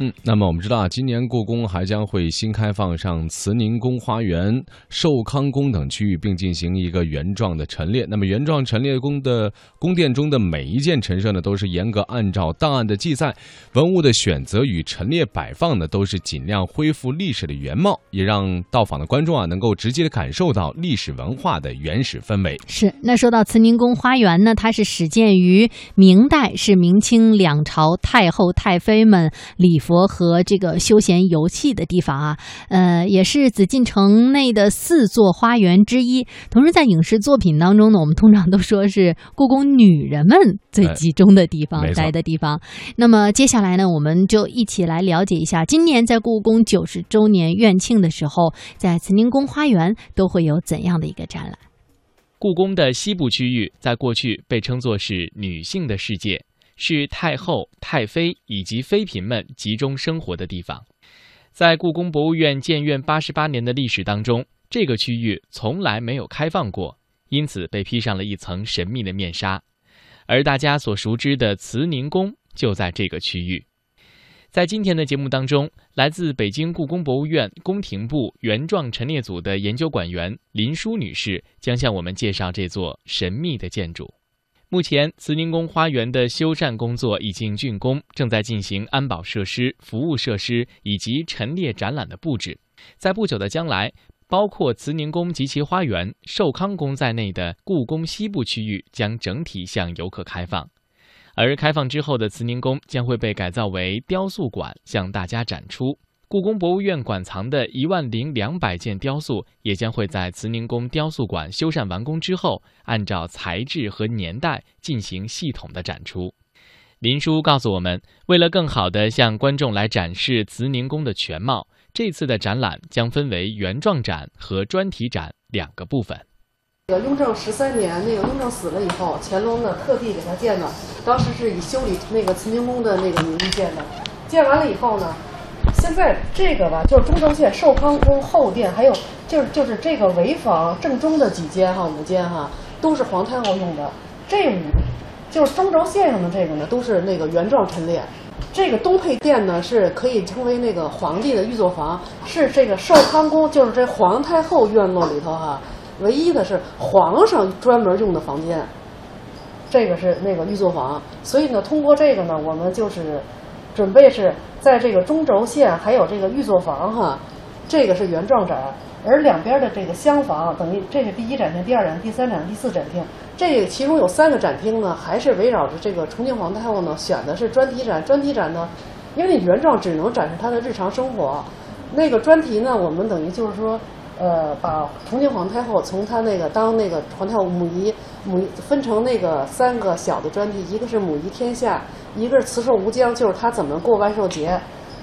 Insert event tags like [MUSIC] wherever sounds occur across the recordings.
嗯，那么我们知道啊，今年故宫还将会新开放上慈宁宫花园、寿康宫等区域，并进行一个原状的陈列。那么原状陈列宫的宫殿中的每一件陈设呢，都是严格按照档案的记载，文物的选择与陈列摆放呢，都是尽量恢复历史的原貌，也让到访的观众啊，能够直接的感受到历史文化的原始氛围。是，那说到慈宁宫花园呢，它是始建于明代，是明清两朝太后太妃们礼。佛和这个休闲游戏的地方啊，呃，也是紫禁城内的四座花园之一。同时，在影视作品当中呢，我们通常都说是故宫女人们最集中的地方、待的地方。那么，接下来呢，我们就一起来了解一下，今年在故宫九十周年院庆的时候，在慈宁宫花园都会有怎样的一个展览？故宫的西部区域在过去被称作是女性的世界。是太后、太妃以及妃嫔们集中生活的地方。在故宫博物院建院八十八年的历史当中，这个区域从来没有开放过，因此被披上了一层神秘的面纱。而大家所熟知的慈宁宫就在这个区域。在今天的节目当中，来自北京故宫博物院宫廷部原状陈列组的研究馆员林淑女士将向我们介绍这座神秘的建筑。目前，慈宁宫花园的修缮工作已经竣工，正在进行安保设施、服务设施以及陈列展览的布置。在不久的将来，包括慈宁宫及其花园、寿康宫在内的故宫西部区域将整体向游客开放。而开放之后的慈宁宫将会被改造为雕塑馆，向大家展出。故宫博物院馆藏的一万零两百件雕塑，也将会在慈宁宫雕塑馆修缮完工之后，按照材质和年代进行系统的展出。林叔告诉我们，为了更好地向观众来展示慈宁宫的全貌，这次的展览将分为原状展和专题展两个部分。这个雍正十三年，那个雍正死了以后，乾隆呢特地给他建的，当时是以修理那个慈宁宫的那个名义建的。建完了以后呢。现在这个吧，就是中轴线寿康宫后殿，还有就是就是这个潍坊正中的几间哈五间哈，都是皇太后用的。这五就是中轴线上的这个呢，都是那个原状陈列。这个东配殿呢，是可以称为那个皇帝的御座房，是这个寿康宫，就是这皇太后院落里头哈，唯一的是皇上专门用的房间。这个是那个御座房，所以呢，通过这个呢，我们就是准备是。在这个中轴线还有这个御座房哈，这个是原状展，而两边的这个厢房等于这是第一展厅、第二展厅、第三展厅、第四展厅。这其中有三个展厅呢，还是围绕着这个重庆皇太后呢选的是专题展。专题展呢，因为原状只能展示她的日常生活，那个专题呢，我们等于就是说，呃，把重庆皇太后从她那个当那个皇太后母仪母分成那个三个小的专题，一个是母仪天下。一个是慈寿无疆，就是她怎么过万寿节；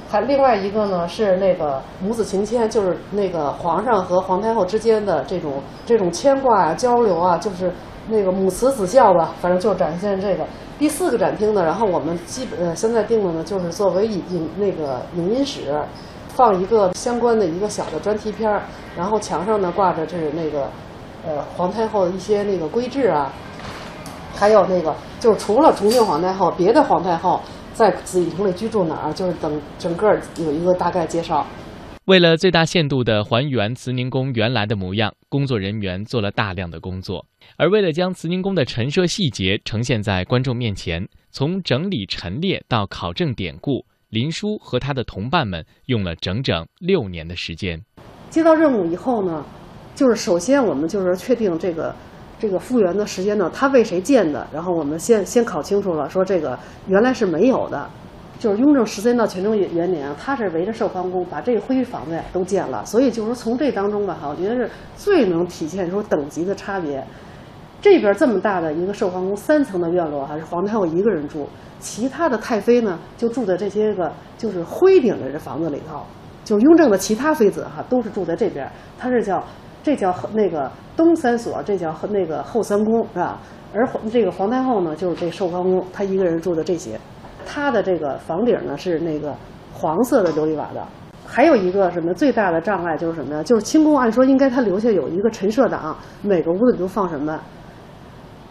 还另外一个呢是那个母子情牵，就是那个皇上和皇太后之间的这种这种牵挂啊、交流啊，就是那个母慈子孝吧，反正就展现这个。第四个展厅呢，然后我们基本呃现在定的呢，就是作为影影那个影音室，放一个相关的一个小的专题片儿，然后墙上呢挂着这是那个呃皇太后的一些那个规制啊。还有那个，就是除了重庆皇太后，别的皇太后在紫禁城里居住哪儿，就是等整个有一个大概介绍。为了最大限度地还原慈宁宫原来的模样，工作人员做了大量的工作。而为了将慈宁宫的陈设细节呈现在观众面前，从整理陈列到考证典故，林叔和他的同伴们用了整整六年的时间。接到任务以后呢，就是首先我们就是确定这个。这个复原的时间呢，他为谁建的？然后我们先先考清楚了，说这个原来是没有的，就是雍正十三到乾隆元年，他是围着寿康宫把这个徽房子呀都建了，所以就是从这当中吧，哈，我觉得是最能体现出等级的差别。这边这么大的一个寿康宫三层的院落，还是皇太后一个人住，其他的太妃呢就住在这些个就是徽顶的这房子里头，就雍正的其他妃子哈都是住在这边，他是叫。这叫那个东三所，这叫那个后三宫，是吧？而这个皇太后呢，就是这寿康宫，她一个人住的这些。她的这个房顶呢是那个黄色的琉璃瓦的。还有一个什么最大的障碍就是什么呀？就是清宫按说应该他留下有一个陈设档，每个屋子里都放什么？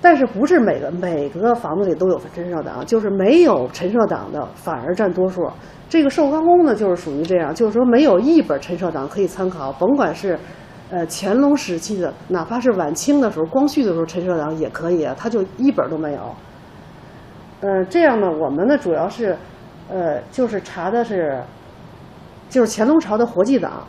但是不是每个每个房子里都有陈设档，就是没有陈设档的反而占多数。这个寿康宫呢，就是属于这样，就是说没有一本陈设档可以参考，甭管是，呃乾隆时期的，哪怕是晚清的时候、光绪的时候陈设档也可以啊，它就一本都没有。呃，这样呢，我们呢主要是，呃，就是查的是，就是乾隆朝的活祭档，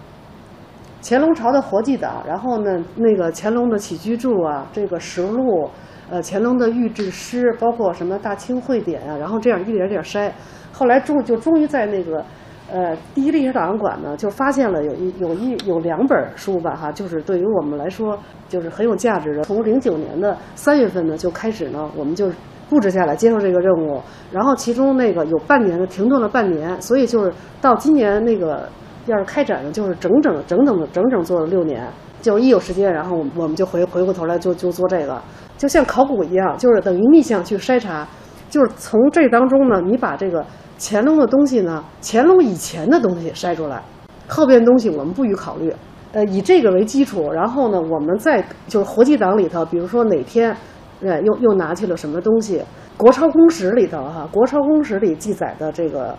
乾隆朝的活祭档，然后呢，那个乾隆的起居注啊，这个实录，呃，乾隆的御制诗，包括什么大清会典啊，然后这样一点点筛。后来终就终于在那个，呃，第一历史档案馆呢，就发现了有一有一有两本书吧，哈，就是对于我们来说就是很有价值的。从零九年的三月份呢就开始呢，我们就布置下来接受这个任务，然后其中那个有半年的停顿了半年，所以就是到今年那个要是开展呢，就是整整整整的整整做了六年，就一有时间，然后我们就回回过头来就就做这个，就像考古一样，就是等于逆向去筛查，就是从这当中呢，你把这个。乾隆的东西呢？乾隆以前的东西筛出来，后边东西我们不予考虑。呃，以这个为基础，然后呢，我们再就是活祭档里头，比如说哪天，呃，又又拿去了什么东西？国朝公史里头哈，国朝公史里记载的这个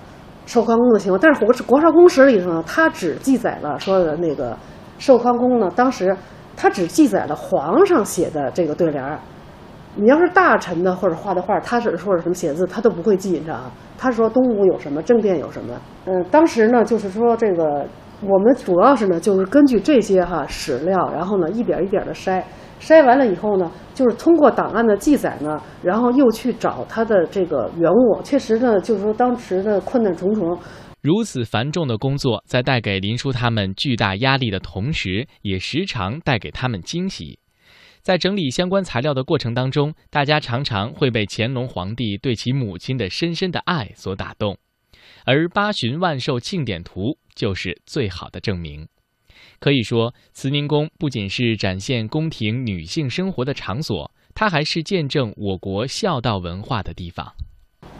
寿康宫的情况，但是国国朝公史里头呢，它只记载了说的那个寿康宫呢，当时它只记载了皇上写的这个对联儿。你要是大臣的或者画的画，他是或者什么写字，他都不会记，你知道吗？他说东吴有什么，政变有什么。嗯，当时呢，就是说这个我们主要是呢，就是根据这些哈史料，然后呢一点一点的筛，筛完了以后呢，就是通过档案的记载呢，然后又去找它的这个原物。确实呢，就是说当时的困难重重。如此繁重的工作，在带给林叔他们巨大压力的同时，也时常带给他们惊喜。在整理相关材料的过程当中，大家常常会被乾隆皇帝对其母亲的深深的爱所打动，而八旬万寿庆典图就是最好的证明。可以说，慈宁宫不仅是展现宫廷女性生活的场所，它还是见证我国孝道文化的地方。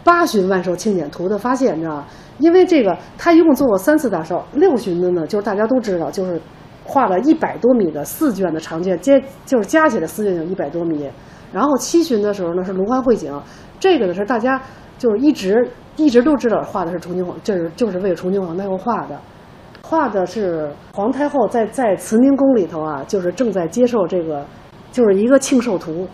八旬万寿庆典图的发现，你知道因为这个，他一共做过三次大寿，六旬的呢，就是大家都知道，就是。画了一百多米的四卷的长卷，接就是加起来四卷有一百多米。然后七旬的时候呢是龙欢会景，这个呢是大家就是一直一直都知道画的是崇宁皇，就是就是为崇宁皇太后画的，画的是皇太后在在慈宁宫里头啊，就是正在接受这个就是一个庆寿图，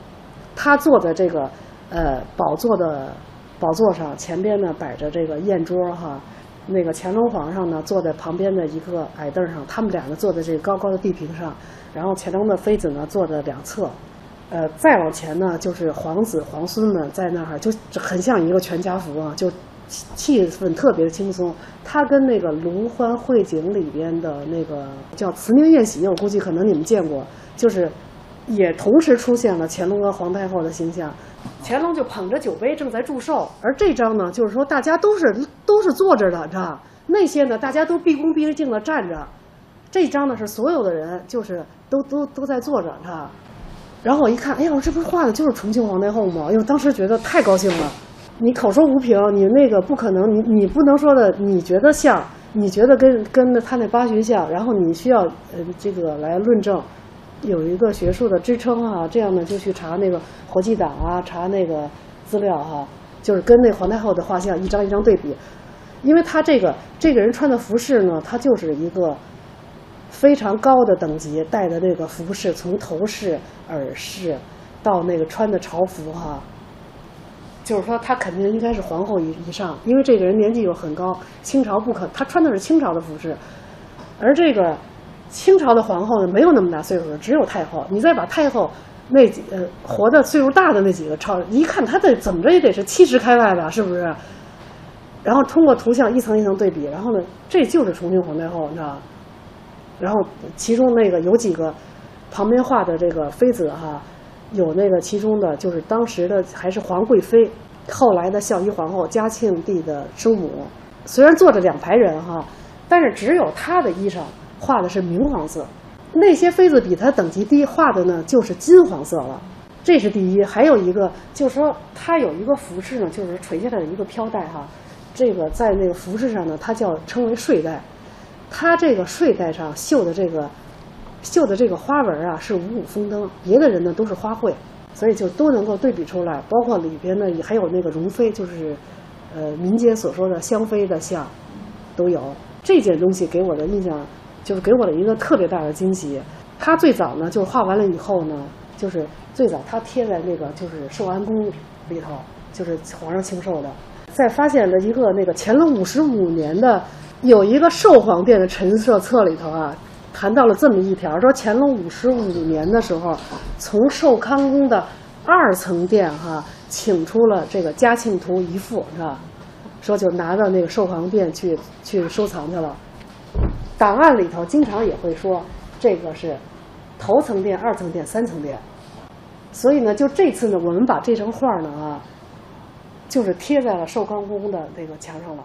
她坐在这个呃宝座的宝座上，前边呢摆着这个宴桌哈。那个乾隆皇上呢，坐在旁边的一个矮凳上，他们俩呢坐在这个高高的地平上，然后乾隆的妃子呢坐在两侧，呃，再往前呢就是皇子皇孙们在那儿，就很像一个全家福啊，就气氛特别轻松。他跟那个龙欢会景里边的那个叫慈宁宴喜，我估计可能你们见过，就是也同时出现了乾隆和皇太后的形象。乾隆就捧着酒杯正在祝寿，而这张呢，就是说大家都是都是坐着的，知道那些呢，大家都毕恭毕敬的站着。这张呢是所有的人，就是都都都在坐着，知道然后我一看，哎呀，我这不是画的就是重庆皇太后吗？哎呦，当时觉得太高兴了。你口说无凭，你那个不可能，你你不能说的，你觉得像，你觉得跟跟他那八旬像，然后你需要呃这个来论证。有一个学术的支撑啊，这样呢就去查那个活祭档啊，查那个资料哈，就是跟那皇太后的画像一张一张对比，因为他这个这个人穿的服饰呢，他就是一个非常高的等级，戴的那个服饰，从头饰、耳饰到那个穿的朝服哈，就是说他肯定应该是皇后以以上，因为这个人年纪又很高，清朝不可，他穿的是清朝的服饰，而这个。清朝的皇后呢，没有那么大岁数的，只有太后。你再把太后那几呃活的岁数大的那几个朝，一看他得怎么着也得是 [LAUGHS] 七十开外吧，是不是？然后通过图像一层一层对比，然后呢，这就是崇庆皇太后，你知道吧然后其中那个有几个旁边画的这个妃子哈，有那个其中的就是当时的还是皇贵妃，后来的孝仪皇后嘉庆帝的生母。虽然坐着两排人哈，但是只有她的衣裳。画的是明黄色，那些妃子比她等级低，画的呢就是金黄色了。这是第一，还有一个就是说，它有一个服饰呢，就是垂下来的一个飘带哈。这个在那个服饰上呢，它叫称为睡带。它这个睡带上绣的这个绣的这个花纹啊，是五五丰登，别的人呢都是花卉。所以就都能够对比出来。包括里边呢，也还有那个容妃，就是呃民间所说的香妃的像，都有。这件东西给我的印象，就是给我的一个特别大的惊喜。它最早呢，就是画完了以后呢，就是最早它贴在那个就是寿安宫里头，就是皇上庆寿的。在发现了一个那个乾隆五十五年的有一个寿皇殿的陈设册里头啊，谈到了这么一条，说乾隆五十五年的时候，从寿康宫的二层殿哈请出了这个嘉庆图一幅，是吧？说就拿到那个寿皇殿去去收藏去了。档案里头经常也会说这个是头层殿、二层殿、三层殿。所以呢，就这次呢，我们把这张画呢啊，就是贴在了寿康宫的那个墙上了。